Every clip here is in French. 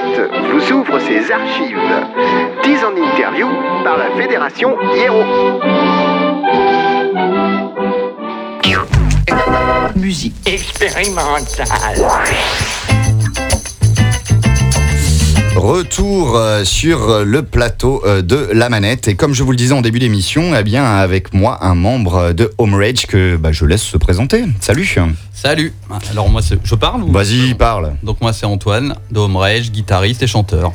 Planète vous ouvre ses archives. 10 en interview par la Fédération Hiero. Musique expérimentale. Retour euh, sur le plateau euh, de la manette et comme je vous le disais en début d'émission, eh bien avec moi un membre de Home Rage que bah, je laisse se présenter. Salut. Salut. Alors moi c'est- je parle ou Vas-y, parle. Donc moi c'est Antoine de Home Rage, guitariste et chanteur.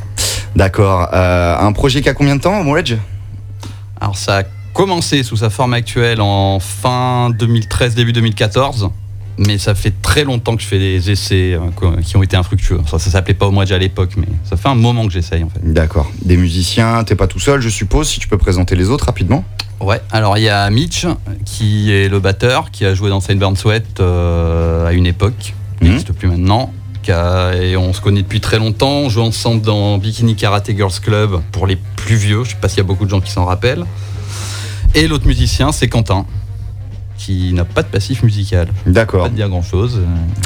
D'accord. Euh, un projet qui a combien de temps, Home Rage Alors ça a commencé sous sa forme actuelle en fin 2013 début 2014. Mais ça fait très longtemps que je fais des essais euh, qui ont été infructueux. Ça, ça s'appelait pas Home Rage à l'époque, mais ça fait un moment que j'essaye en fait. D'accord. Des musiciens, t'es pas tout seul, je suppose. Si tu peux présenter les autres rapidement. Ouais, alors il y a Mitch qui est le batteur, qui a joué dans Saint Burn Sweat euh, à une époque, qui Mhm. n'existe plus maintenant. a- et on se connaît depuis très longtemps, on joue ensemble dans Bikini Karate Girls Club pour les plus vieux, je sais pas s'il y a beaucoup de gens qui s'en rappellent. Et l'autre musicien, c'est Quentin, qui n'a pas de passif musical. Pas D'accord. de dire grand chose,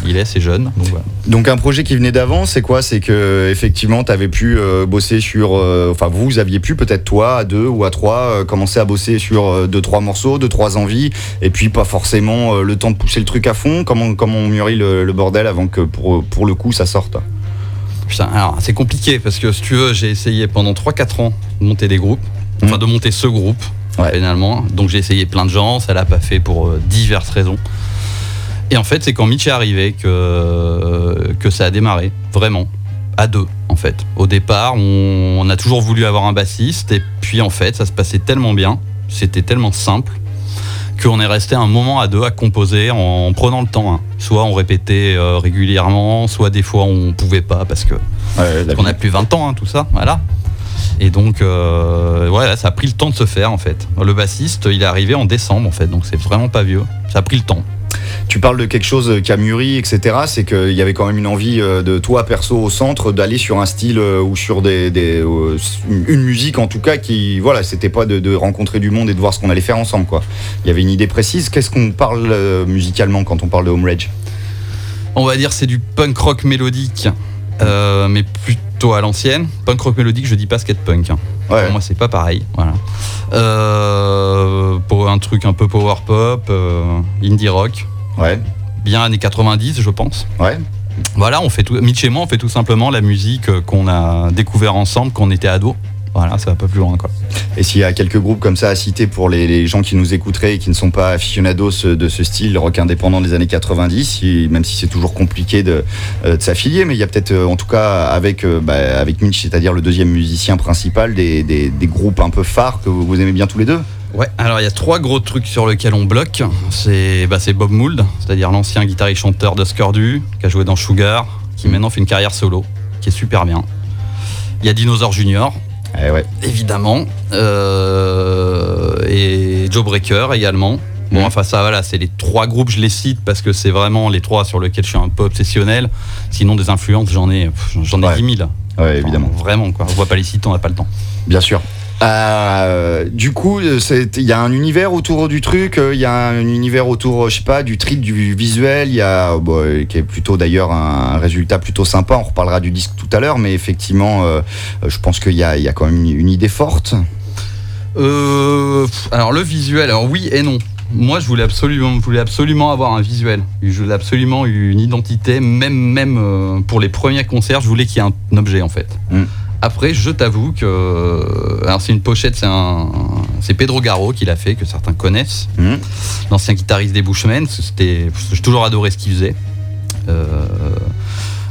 il est assez jeune. Donc voilà. Donc un projet qui venait d'avant, c'est quoi? C'est que effectivement, tu avais pu euh, bosser sur, euh, enfin vous aviez pu peut-être toi à deux ou à trois euh, commencer à bosser sur deux trois morceaux, deux trois envies, et puis pas forcément le temps de pousser le truc à fond. Comment comment on mûrit le, le bordel avant que pour pour le coup ça sorte? Putain, alors c'est compliqué parce que si tu veux, j'ai essayé pendant 3-4 ans de monter des groupes, enfin Mhm. de monter ce groupe Ouais. finalement. Donc j'ai essayé plein de gens, ça l'a pas fait pour euh, diverses raisons. Et en fait, c'est quand Mitch est arrivé que, euh, que ça a démarré, vraiment, à deux en fait. Au départ, on, on a toujours voulu avoir un bassiste et puis en fait, ça se passait tellement bien, c'était tellement simple qu'on est resté un moment à deux à composer en, en prenant le temps. hein. Soit on répétait euh, régulièrement, soit des fois on pouvait pas parce que Ouais, on a plus 20 ans, hein, tout ça, voilà. Et donc, euh, ouais, ça a pris le temps de se faire en fait. Le bassiste, il est arrivé en décembre en fait, donc c'est vraiment pas vieux. Ça a pris le temps. Tu parles de quelque chose qui a mûri, etc. C'est qu'il y avait quand même une envie euh, de toi perso au centre d'aller sur un style euh, ou sur des, des, euh, une musique en tout cas qui voilà c'était pas de, de rencontrer du monde et de voir ce qu'on allait faire ensemble quoi. Il y avait une idée précise. Qu'est-ce qu'on parle musicalement quand on parle de Home Rage On va dire c'est du punk rock mélodique, euh, mais plutôt à l'ancienne. Punk rock mélodique, je dis pas skate punk. hein. Ouais. Pour moi, c'est pas pareil. Voilà. Euh, pour un truc un peu power pop, euh, indie rock, Ouais. bien années 90, je pense. Ouais. Voilà, on fait tout. Mitch et moi, on fait tout simplement la musique euh, qu'on a découvert ensemble quand on était ados. Voilà, ça va pas plus loin quoi. Et s'il y a quelques groupes comme ça à citer pour les, les gens qui nous écouteraient et qui ne sont pas aficionados de ce style rock indépendant des années 90, si- même si c'est toujours compliqué de, euh, de s'affilier, mais il y a peut-être euh, en tout cas avec, euh, bah, avec Mitch, c'est-à-dire le deuxième musicien principal, des, des- des groupes un peu phares que vous, vous aimez bien tous les deux Ouais, alors il y a trois gros trucs sur lesquels on bloque. C'est bah, Bob Mould, c'est-à-dire l'ancien guitariste chanteur de Scordu, qui a joué dans Sugar, qui Mhm. maintenant fait une carrière solo, qui est super bien. Il y a Dinosaur Junior, Eh ouais. évidemment, euh, et Joe Breaker également. Bon, Mhm. enfin ça, voilà, c'est les trois groupes, je les cite parce que c'est vraiment les trois sur lesquels je suis un peu obsessionnel. Sinon, des influences, j'en ai, j'en ai Ouais. 10 000. Ouais, évidemment. Vraiment, quoi. On voit pas les citer, on n'a pas le temps. Bien sûr. Euh, du coup, euh, il y a un univers autour du truc, euh, il y a un univers autour, je sais pas, du trip, du visuel, il y a, bon, qui est plutôt d'ailleurs un résultat plutôt sympa. On reparlera du disque tout à l'heure, mais effectivement, euh, je pense qu'il y y a quand même une, une idée forte. Euh, alors le visuel, alors oui et non. Moi, je voulais absolument, je voulais absolument avoir un visuel. Je voulais absolument une identité, même, même pour les premiers concerts, je voulais qu'il y ait un objet en fait. Mm. Après, je t'avoue que, euh, alors c'est une pochette, c'est un, c'est Pedro Garo qui l'a fait, que certains connaissent, Mhm. l'ancien guitariste des Bushmen. C'était, j'ai toujours adoré ce qu'il faisait. Euh,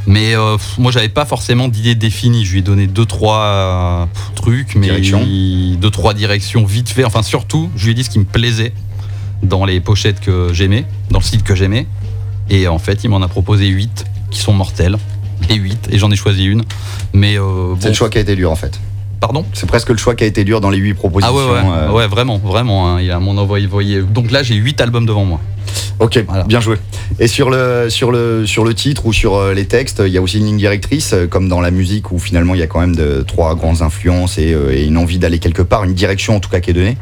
mais euh, moi, j'avais pas forcément d'idée définie. Je lui ai donné deux trois euh, trucs, mais Directions. il- deux trois directions vite fait. Enfin, surtout, je lui ai dit ce qui me plaisait dans les pochettes que j'aimais, dans le style que j'aimais. Et en fait, il m'en a proposé 8 qui sont mortels. Et 8, et j'en ai choisi une. Mais euh, C'est bon, le choix qui a été dur en fait. pardon? C'est presque le choix qui a été dur dans les huit Ah propositions. ouais, ouais, euh. ouais, vraiment, vraiment. hein, il a mon voyez. Donc là, j'ai 8 albums devant moi. Ok, Voilà. bien joué. Et sur le, sur, le, sur le titre ou sur euh, les textes, il y a aussi une ligne directrice, comme dans la musique, où finalement il y a quand même de, trois grandes influences et, et une envie d'aller quelque part, une direction en tout cas qui est donnée.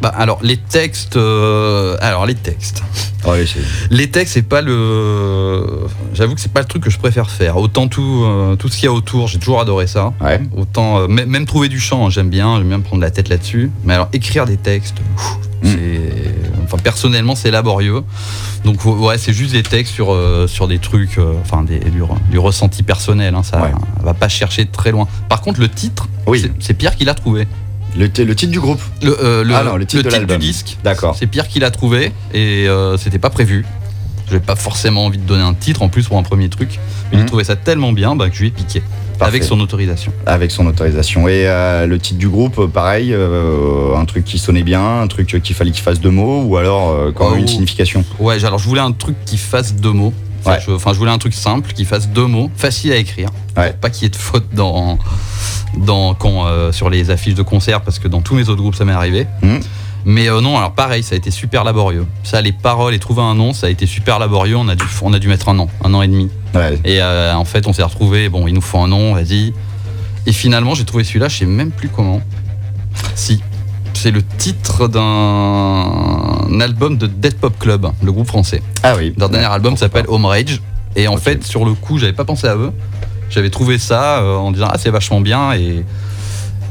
Bah alors les textes, euh, alors les textes. C'est- Les textes, c'est pas le. J'avoue que c'est pas le truc que je préfère faire. Autant tout, euh, tout ce qu'il y a autour, j'ai toujours adoré ça. ouais. Autant euh, même, trouver du chant, hein, j'aime bien, j'aime bien me prendre la tête là-dessus. Mais alors écrire des textes, Mm. c'est, enfin personnellement c'est laborieux. Donc ouais, c'est juste des textes sur sur des trucs, enfin des, du, re- du ressenti personnel. hein, ça Ouais. va pas chercher très loin. Par contre, le titre, Oui. c'est Pierre qui l'a trouvé. Le, titre du groupe. Le, euh, le, Ah non, le titre de du disque. D'accord. C'est Pierre qui l'a trouvé et euh, c'était pas prévu. J'avais pas forcément envie de donner un titre en plus pour un premier truc. Mais Mhm. j'ai trouvé ça tellement bien bah, que je lui ai piqué. Parfait. Avec son autorisation. Avec son autorisation. Et euh, le titre du groupe, pareil, euh, un truc qui sonnait bien, un truc qu'il fallait qu'il fasse deux mots, ou alors euh, quand même Oh. une signification? Ouais, alors je voulais un truc qui fasse deux mots. Ouais. je, enfin, je voulais un truc simple qui fasse deux mots, facile à écrire. Ouais. Pas qu'il y ait de faute dans, dans, quand, euh, sur les affiches de concert, parce que dans tous mes autres groupes, ça m'est arrivé. Mhm. Mais euh, non, alors pareil, ça a été super laborieux. Ça, les paroles et trouver un nom, ça a été super laborieux. On a dû, on a dû mettre un an, un an et demi. Ouais. Et euh, en fait, on s'est retrouvé. Bon, il nous faut un nom, vas-y. Et finalement, j'ai trouvé celui-là, je sais même plus comment. Si. C'est le titre d'un album de Dead Pop Club, le groupe français. Ah oui. Leur dernier album s'appelle Home Rage. Et en fait, sur le coup, j'avais pas pensé à eux. J'avais trouvé ça euh, en disant, ah, c'est vachement bien. Et,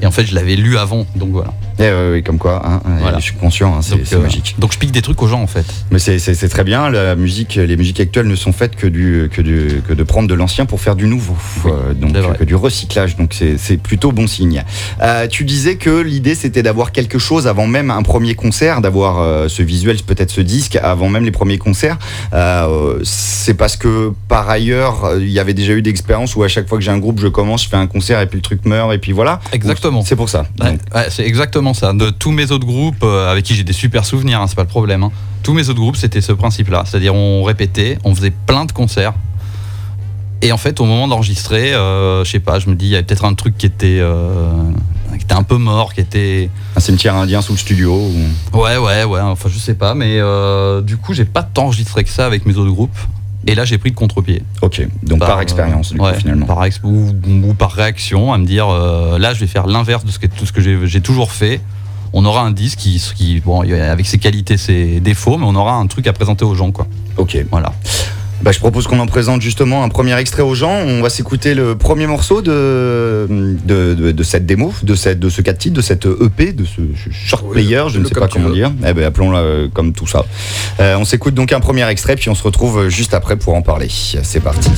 et en fait, je l'avais lu avant. Donc voilà. Eh ouais, comme quoi, hein, Voilà. je suis conscient, hein, c'est euh, magique. Donc je pique des trucs aux gens, en fait. Mais c'est- très bien, la musique, les musiques actuelles ne sont faites que, du, que, du, que de prendre de l'ancien pour faire du nouveau, Oui, Euh, donc que du recyclage, donc c'est plutôt bon signe. Euh, tu disais que l'idée c'était d'avoir quelque chose avant même un premier concert, d'avoir euh, ce visuel, peut-être ce disque, avant même les premiers concerts. C'est parce que par ailleurs, il y avait déjà eu d'expériences où à chaque fois que j'ai un groupe, je commence, je fais un concert et puis le truc meurt et puis voilà. Exactement. C'est pour ça. Ouais, c'est exactement ça. De tous mes autres groupes, euh, avec qui j'ai des super souvenirs, hein, c'est pas le problème. hein. Tous mes autres groupes, c'était ce principe-là. C'est-à-dire, on répétait, on faisait plein de concerts. Et en fait, au moment d'enregistrer, euh, je sais pas, je me dis, il y avait peut-être un truc qui était, euh, qui était un peu mort, qui était. un cimetière indien sous le studio. ou- Ouais, ouais, ouais, enfin, je sais pas. Mais euh, du coup, j'ai pas tant enregistré que ça avec mes autres groupes. Et là, j'ai pris le contre-pied. Ok, donc par, expérience, du ouais, coup, finalement. Par ex- ou, ou par réaction, à me dire euh, là, je vais faire l'inverse de ce que, tout ce que j'ai j'ai toujours fait. On aura un disque qui, qui bon, avec ses qualités, ses défauts, mais on aura un truc à présenter aux gens, quoi. Ok. Voilà. Bah, je propose qu'on en présente justement un premier extrait aux gens. On va s'écouter le premier morceau de, de, de- de cette démo, de, cette, de ce 4 titres, de cette EP, de ce short Oui, player, je ne sais pas comment dire. Eh ben, appelons-la euh, comme tout ça. Euh, on s'écoute donc un premier extrait, puis on se retrouve juste après pour en parler. C'est parti.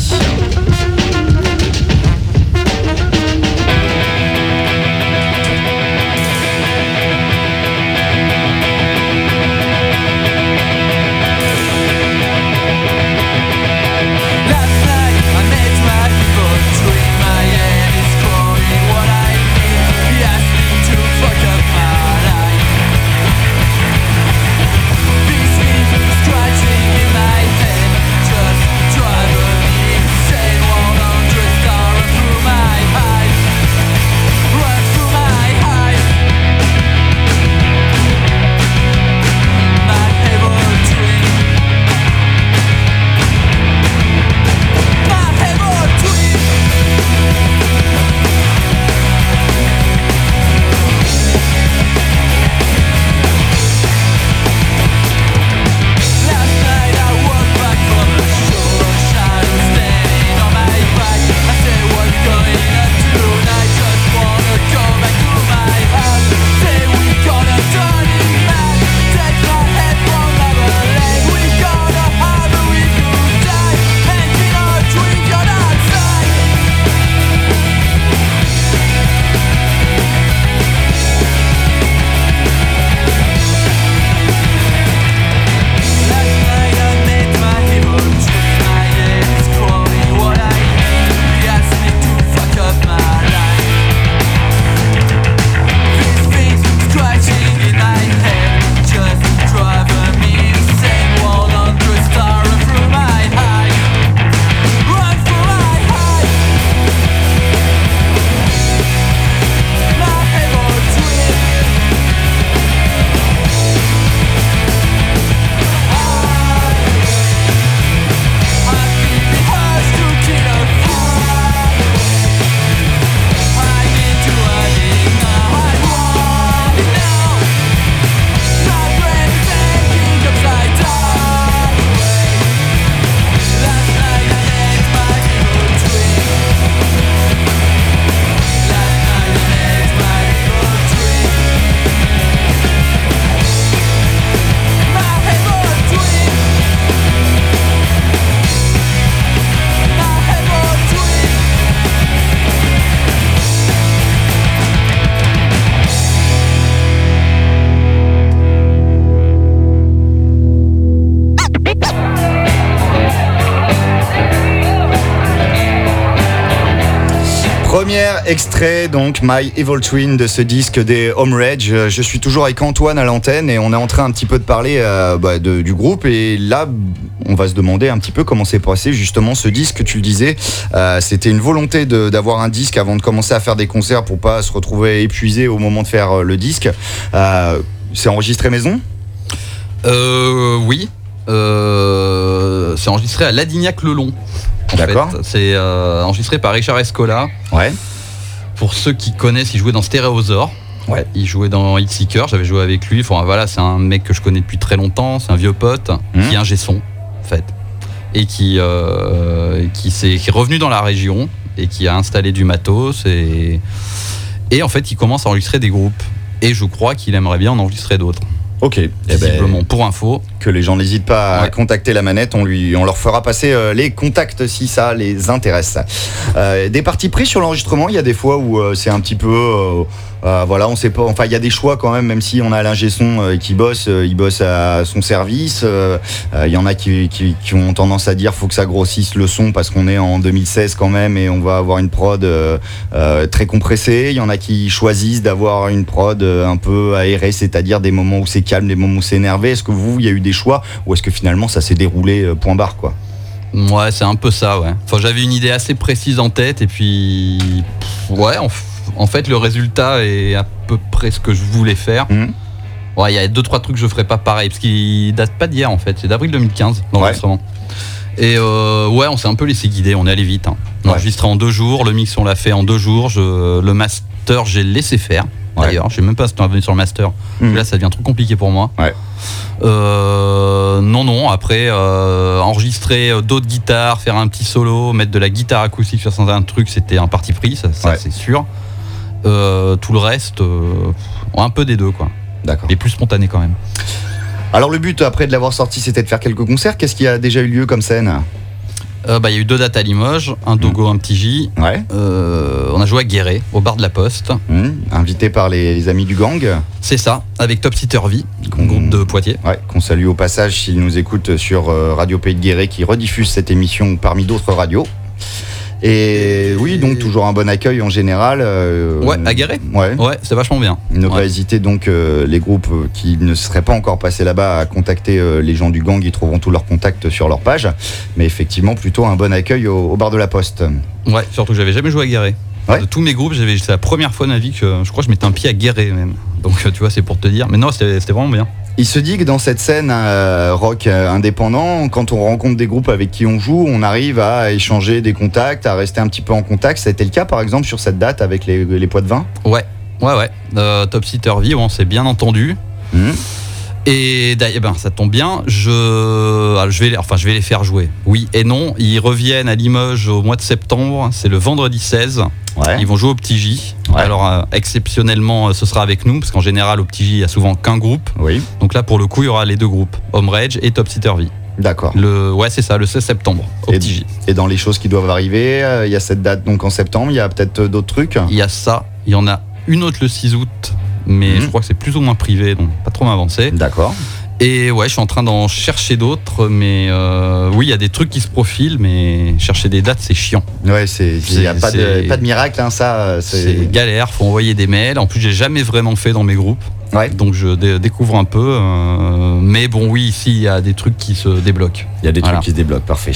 Premier extrait, donc My Evil Twin de ce disque des Home Rage. Je suis toujours avec Antoine à l'antenne et on est en train un petit peu de parler euh, bah, du groupe. Et là, on va se demander un petit peu comment s'est passé justement ce disque. Tu le disais, euh, c'était une volonté d'avoir un disque avant de commencer à faire des concerts pour pas se retrouver épuisé au moment de faire euh, le disque. C'est enregistré maison? Euh, oui. Euh, c'est enregistré à Ladignac-le-Long. en D'accord. fait. C'est euh, enregistré par Richard Escola. Ouais. Pour ceux qui connaissent, il jouait dans Stéréosaure. Ouais. Il jouait dans Hitseeker, j'avais joué avec lui. Enfin, voilà, c'est un mec que je connais depuis très longtemps, c'est un vieux pote Mhm. qui est un gesson, en fait. Et qui, euh, qui, est revenu dans la région et qui a installé du matos. Et, et en fait, il commence à enregistrer des groupes. Et je crois qu'il aimerait bien en enregistrer d'autres. Ok. Eh ben, Visiblement, pour info. Que les gens n'hésitent pas à contacter la manette. On, lui, on leur fera passer euh, les contacts si ça les intéresse. Euh, des parties pris sur l'enregistrement, il y a des fois où euh, c'est un petit peu. voilà, on sait pas. Enfin, il y a des choix quand même, même si on a l'ingé son qui bosse, il bosse à son service. Il y en a qui, qui- qui ont tendance à dire faut que ça grossisse le son parce qu'on est en 2016 quand même et on va avoir une prod très compressée. Il y en a qui choisissent d'avoir une prod un peu aérée, c'est-à-dire des moments où c'est calme, des moments où c'est énervé. Est-ce que vous, il y a eu des choix ou est-ce que finalement ça s'est déroulé euh, point barre quoi? Ouais, c'est un peu ça, ouais. Enfin, j'avais une idée assez précise en tête et puis. pff, Ouais, en, fait, le résultat est à peu près ce que je voulais faire. Mhm. Ouais, il y a deux, trois trucs que je ferais pas pareil parce qu'il date pas d'hier en fait, c'est d'avril 2015, l'enregistrement. Et euh, ouais, on s'est un peu laissé guider, on est allé vite. hein. On Ouais. enregistré en deux jours, le mix on l'a fait en deux jours, je- le master j'ai laissé faire. Ouais. D'ailleurs, je sais même pas si tu es revenu sur le master. Mhm. Là, ça devient trop compliqué pour moi. Ouais. Euh, non, non. Après, euh, enregistrer euh, d'autres guitares, faire un petit solo, mettre de la guitare acoustique sur certains trucs, c'était un parti pris, ça, ça, Ouais. c'est sûr. Euh, tout le reste, un peu des deux, quoi. D'accord. Mais plus spontané quand même. Alors le but après de l'avoir sorti, c'était de faire quelques concerts. Qu'est-ce qui a déjà eu lieu comme scène? Euh, bah, Il y a eu deux dates à Limoges, un Dogo, un petit J. Ouais. Euh, on a joué à Guéret, au bar de la Poste. Hum, invité par les, les amis du gang. C'est ça, avec Top Qu'on- groupe de Poitiers. Ouais, qu'on salue au passage s'ils nous écoutent sur euh, Radio Pays de Guéret qui rediffuse cette émission parmi d'autres radios. Et oui, donc toujours un bon accueil en général. euh, Ouais, à Guéret Ouais. Ouais, c'est vachement bien. Ne pas hésiter donc euh, les groupes qui ne seraient pas encore passés là-bas à contacter euh, les gens du gang, ils trouveront tous leurs contacts sur leur page. Mais effectivement, plutôt un bon accueil au, au bar de la Poste. Ouais, surtout que j'avais jamais joué à Guéret. Ouais. De tous mes groupes, j'avais, c'est la première fois de ma vie que je crois que je mettais un pied à Guéret même. Donc tu vois, c'est pour te dire. Mais non, c'était vraiment bien. Il se dit que dans cette scène euh, rock euh, indépendant, quand on rencontre des groupes avec qui on joue, on arrive à échanger des contacts, à rester un petit peu en contact. Ça a été le cas par exemple sur cette date avec les, les poids de vin Ouais, ouais, ouais. Euh, Top Sitter V, on s'est bien entendu. Mhm. Et d'ailleurs, ben, ça tombe bien, je, ah, je, vais, les- enfin, je vais les faire jouer. Oui et non, ils reviennent à Limoges au mois de septembre, c'est le vendredi 16. Ouais. Ils vont jouer au Petit J. Ouais. Alors, euh, exceptionnellement, euh, ce sera avec nous, parce qu'en général, au Petit J, il y a souvent qu'un groupe. Oui, Donc là, pour le coup, il y aura les deux groupes, Home Rage et Top Sitter V. d'accord. Le, ouais, c'est ça, le 16 septembre, au Et- Petit J. Et dans les choses qui doivent arriver, euh, il y a cette date donc en septembre, il y a peut-être d'autres trucs? Il y a ça, il y en a une autre le 6 août, mais Mhm. je crois que c'est plus ou moins privé, donc pas trop m'avancer. D'accord. Et ouais, je suis en train d'en chercher d'autres, mais euh, oui, il y a des trucs qui se profilent, mais chercher des dates, c'est chiant. Ouais, c'est il n'y a pas de, c'est- pas de miracle, hein, ça. C'est C'est galère, faut envoyer des mails. En plus, j'ai jamais vraiment fait dans mes groupes, ouais. donc je dé- découvre un peu. euh, mais bon, oui, ici, il y a des trucs qui se débloquent. Il y a des Voilà. trucs qui se débloquent, parfait.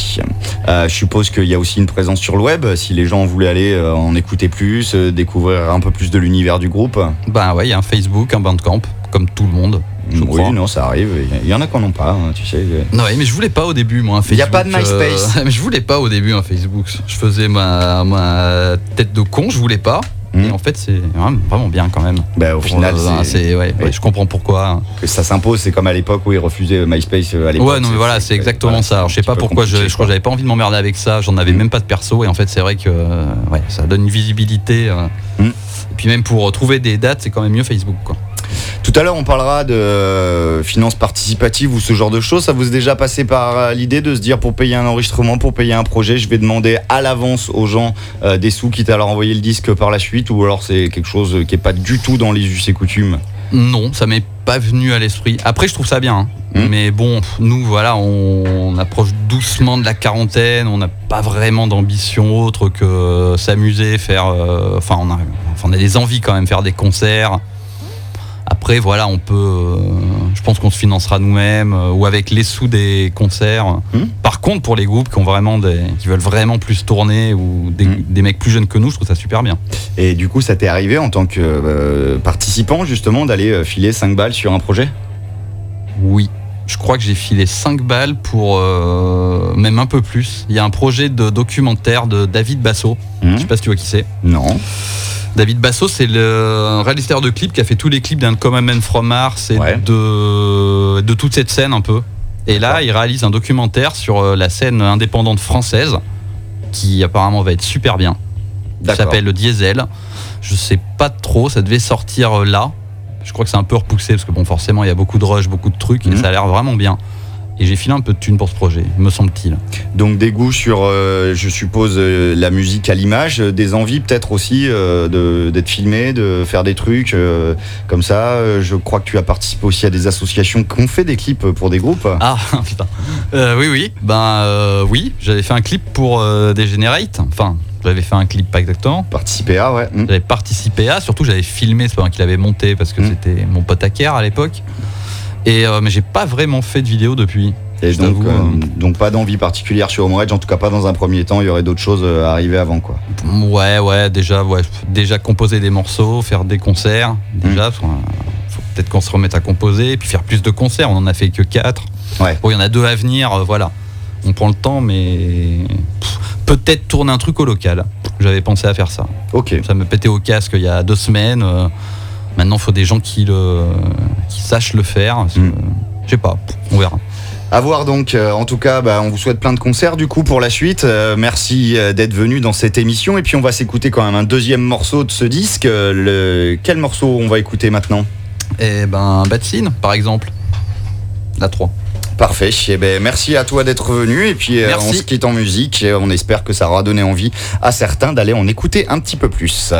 Euh, je suppose qu'il y a aussi une présence sur le web, si les gens voulaient aller euh, en écouter plus, découvrir un peu plus de l'univers du groupe. Ben ouais, il y a un Facebook, un Bandcamp, comme tout le monde, je oui, crois. non, ça arrive. Il y en a qui n'en ont pas, hein, tu sais. Non, mais je voulais pas au début, moi, un Facebook. Y a pas de MySpace. mais je voulais pas au début un Facebook. Je faisais ma, ma tête de con, je voulais pas. Hmm. Et en fait, c'est vraiment vraiment bien quand même. Bah, au final, euh, c'est- ouais, je comprends pourquoi. que ça s'impose. C'est comme à l'époque où ils refusaient MySpace euh, à l'époque. Ouais, non, mais voilà, c'est exactement voilà, ça. Alors, je sais pas pourquoi, je, crois que j'avais pas envie de m'emmerder avec ça. J'en avais Mm. même pas de perso. Et en fait, c'est vrai que euh, ouais, ça donne une visibilité. euh. Mm. Et puis même pour trouver des dates, c'est quand même mieux Facebook. Quoi. Tout à l'heure, on parlera de euh, finances participatives ou ce genre de choses. Ça vous est déjà passé par euh, l'idée de se dire pour payer un enregistrement, pour payer un projet, je vais demander à l'avance aux gens euh, des sous, quitte à leur envoyer le disque par la suite, ou alors c'est quelque chose qui est pas du tout dans les us et coutumes? Non, ça m'est pas venu à l'esprit. Après, je trouve ça bien. hein. Hmm. Mais bon, nous, voilà, on, on approche doucement de la quarantaine. On n'a pas vraiment d'ambition autre que s'amuser, faire. euh, Enfin, on a, enfin, on a des envies quand même, faire des concerts. Après, voilà, on peut. euh, je pense qu'on se financera nous-mêmes euh, ou avec les sous des concerts. Hmm. Par contre, pour les groupes qui ont vraiment des, qui veulent vraiment plus tourner ou des, Hmm. des mecs plus jeunes que nous, je trouve ça super bien. Et du coup, ça t'est arrivé en tant que euh, participant justement d'aller euh, filer 5 balles sur un projet? Oui. Je crois que j'ai filé 5 balles pour euh, même un peu plus. Il y a un projet de documentaire de David Basso. Hmm Je sais pas si tu vois qui c'est. Non. David Basso, c'est le réalisateur de clips qui a fait tous les clips d'un Common Man from Mars et Ouais. de, de toute cette scène un peu. Et là, il réalise un documentaire sur euh, la scène indépendante française qui apparemment va être super bien. Ça s'appelle le Diesel. Je sais pas trop, ça devait sortir euh, là. Je crois que c'est un peu repoussé parce que bon, forcément, il y a beaucoup de rush, beaucoup de trucs Mhm. et ça a l'air vraiment bien. Et j'ai filé un peu de thunes pour ce projet, me semble-t-il. Donc des goûts sur, euh, je suppose, euh, la musique à l'image, euh, des envies peut-être aussi euh, de- d'être filmé, de faire des trucs comme ça. Je crois que tu as participé aussi à des associations qui ont fait des clips pour des groupes. Ah putain. Oui, oui. Ben oui, j'avais fait un clip pour Degenerate. Enfin, j'avais fait un clip pas exactement. Participer à, ouais. J'avais participé à, surtout j'avais filmé, c'est pas moi qui l'avais monté parce que Mm. c'était mon pote Aker à l'époque. Et euh, mais j'ai pas vraiment fait de vidéo depuis. Et donc, euh, euh, donc pas d'envie particulière sur Home Rage, en tout cas pas dans un premier temps. Il y aurait d'autres choses euh, à arriver avant, quoi. Ouais, ouais, déjà, ouais, déjà composer des morceaux, faire des concerts, déjà, faut, faut peut-être qu'on se remette à composer, et puis faire plus de concerts. On en a fait que 4. Ouais. Bon, il y en a deux à venir, euh, voilà. On prend le temps, mais peut-être tourner un truc au local. J'avais pensé à faire ça. Ok. Ça me pétait au casque il y a deux semaines. euh, maintenant, il faut des gens qui, le, qui sachent le faire. parce que, Mm. Je sais pas, on verra. À voir donc, euh, en tout cas, bah, on vous souhaite plein de concerts du coup pour la suite. Euh, merci euh, d'être venu dans cette émission. Et puis on va s'écouter quand même un deuxième morceau de ce disque. Euh, le... Quel morceau on va écouter maintenant? Et ben, Bad Scene, par exemple. La 3. Parfait. Eh ben, merci à toi d'être venu. Et puis euh, Merci. on se quitte en musique. Et on espère que ça aura donné envie à certains d'aller en écouter un petit peu plus.